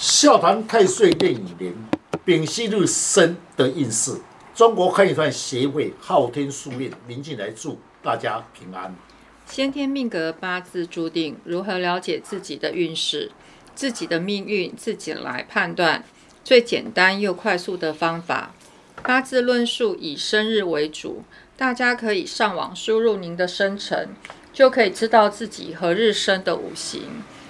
笑谈太岁电影年，丙戌日生的运势。中国汉语团协会昊天书院林进来祝大家平安。先天命格八字注定，如何了解自己的运势、自己的命运，自己来判断。最简单又快速的方法，八字论述以生日为主，大家可以上网输入您的生辰，就可以知道自己何日生的五行。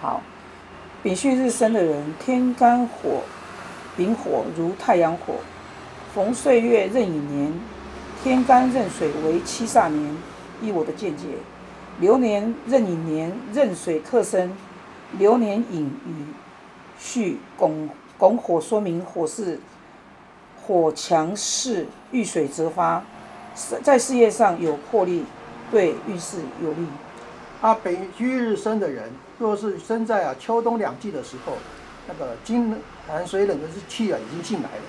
好，丙戌日生的人，天干火，丙火如太阳火，逢岁月壬寅年，天干任水为七煞年。依我的见解，流年壬寅年任水克身，流年寅与戌拱拱火，说明火是火强势，遇水则发，在事业上有魄力，对运势有利。啊，丙戌日生的人。若是生在啊秋冬两季的时候，那个金寒水冷的气啊已经进来了，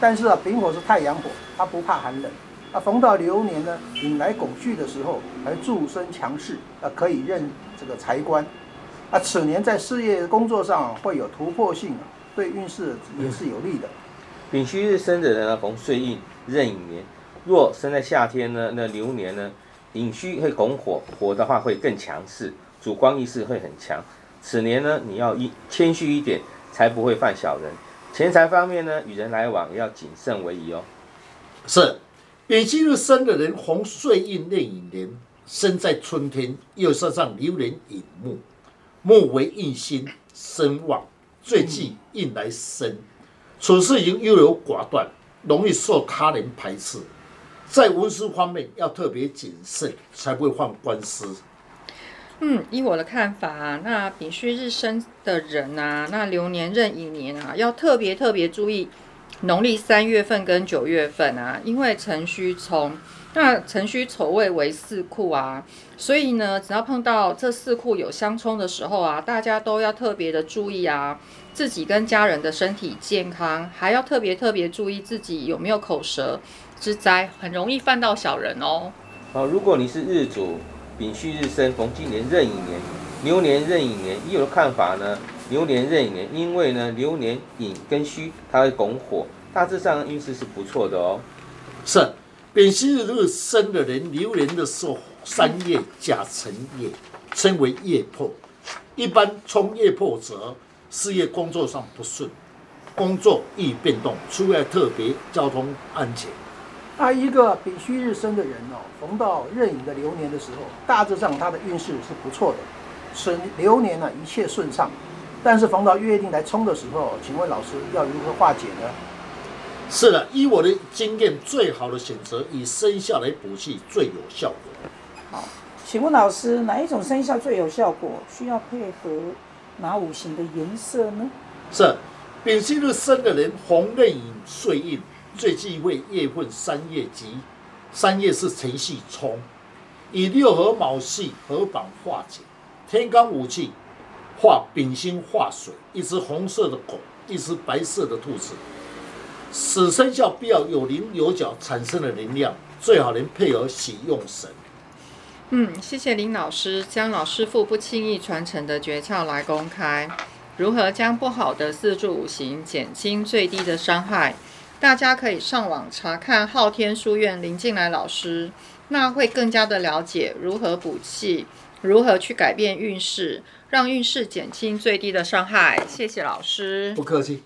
但是啊丙火是太阳火，它不怕寒冷。啊逢到流年呢引来拱戌的时候，还助身强势，啊可以任这个财官。啊此年在事业工作上会有突破性啊，对运势也是有利的。丙戌日生的人呢，逢岁运壬寅年，若生在夏天呢，那流年呢寅戌会拱火，火的话会更强势。主观意识会很强，此年呢，你要一谦虚一点，才不会犯小人。钱财方面呢，与人来往要谨慎为宜哦。是，丙戌日生的人，逢岁运壬寅年，生在春天，又设上流年寅木，木为印星，生旺，最忌印来生，处事已经优柔寡断，容易受他人排斥，在文书方面要特别谨慎，才不会犯官司。嗯，依我的看法啊，那丙戌日生的人啊，那流年壬寅年啊，要特别特别注意农历三月份跟九月份啊，因为辰戌冲，那辰戌丑未为四库啊，所以呢，只要碰到这四库有相冲的时候啊，大家都要特别的注意啊，自己跟家人的身体健康，还要特别特别注意自己有没有口舌之灾，很容易犯到小人哦。好，如果你是日主。丙戌日生，逢今年壬寅年，牛年壬寅年。以我的看法呢，牛年壬寅年，因为呢牛年寅跟戌它会拱火，大致上运势是不错的哦。是丙戌日生的人，流年的时候三月甲辰月，称为月破。一般冲月破者，事业工作上不顺，工作易变动，出外特别交通安全。那一个丙戌日生的人哦，逢到壬寅的流年的时候，大致上他的运势是不错的，此流年呢一切顺畅。但是逢到月令来冲的时候，请问老师要如何化解呢？是的，依我的经验，最好的选择以生肖来补气最有效果。好，请问老师哪一种生肖最有效果？需要配合哪五行的颜色呢？是丙辛日生的人，红壬寅岁印。最忌讳夜混三叶吉，三叶是辰戌冲，以六合卯戌合绑化解。天干五气化丙辛化水，一只红色的狗，一只白色的兔子。死生肖必要有棱有角产生的能量，最好能配合喜用神。嗯，谢谢林老师将老师傅不轻易传承的诀窍来公开，如何将不好的四柱五行减轻最低的伤害？大家可以上网查看昊天书院林静来老师，那会更加的了解如何补气，如何去改变运势，让运势减轻最低的伤害。谢谢老师，不客气。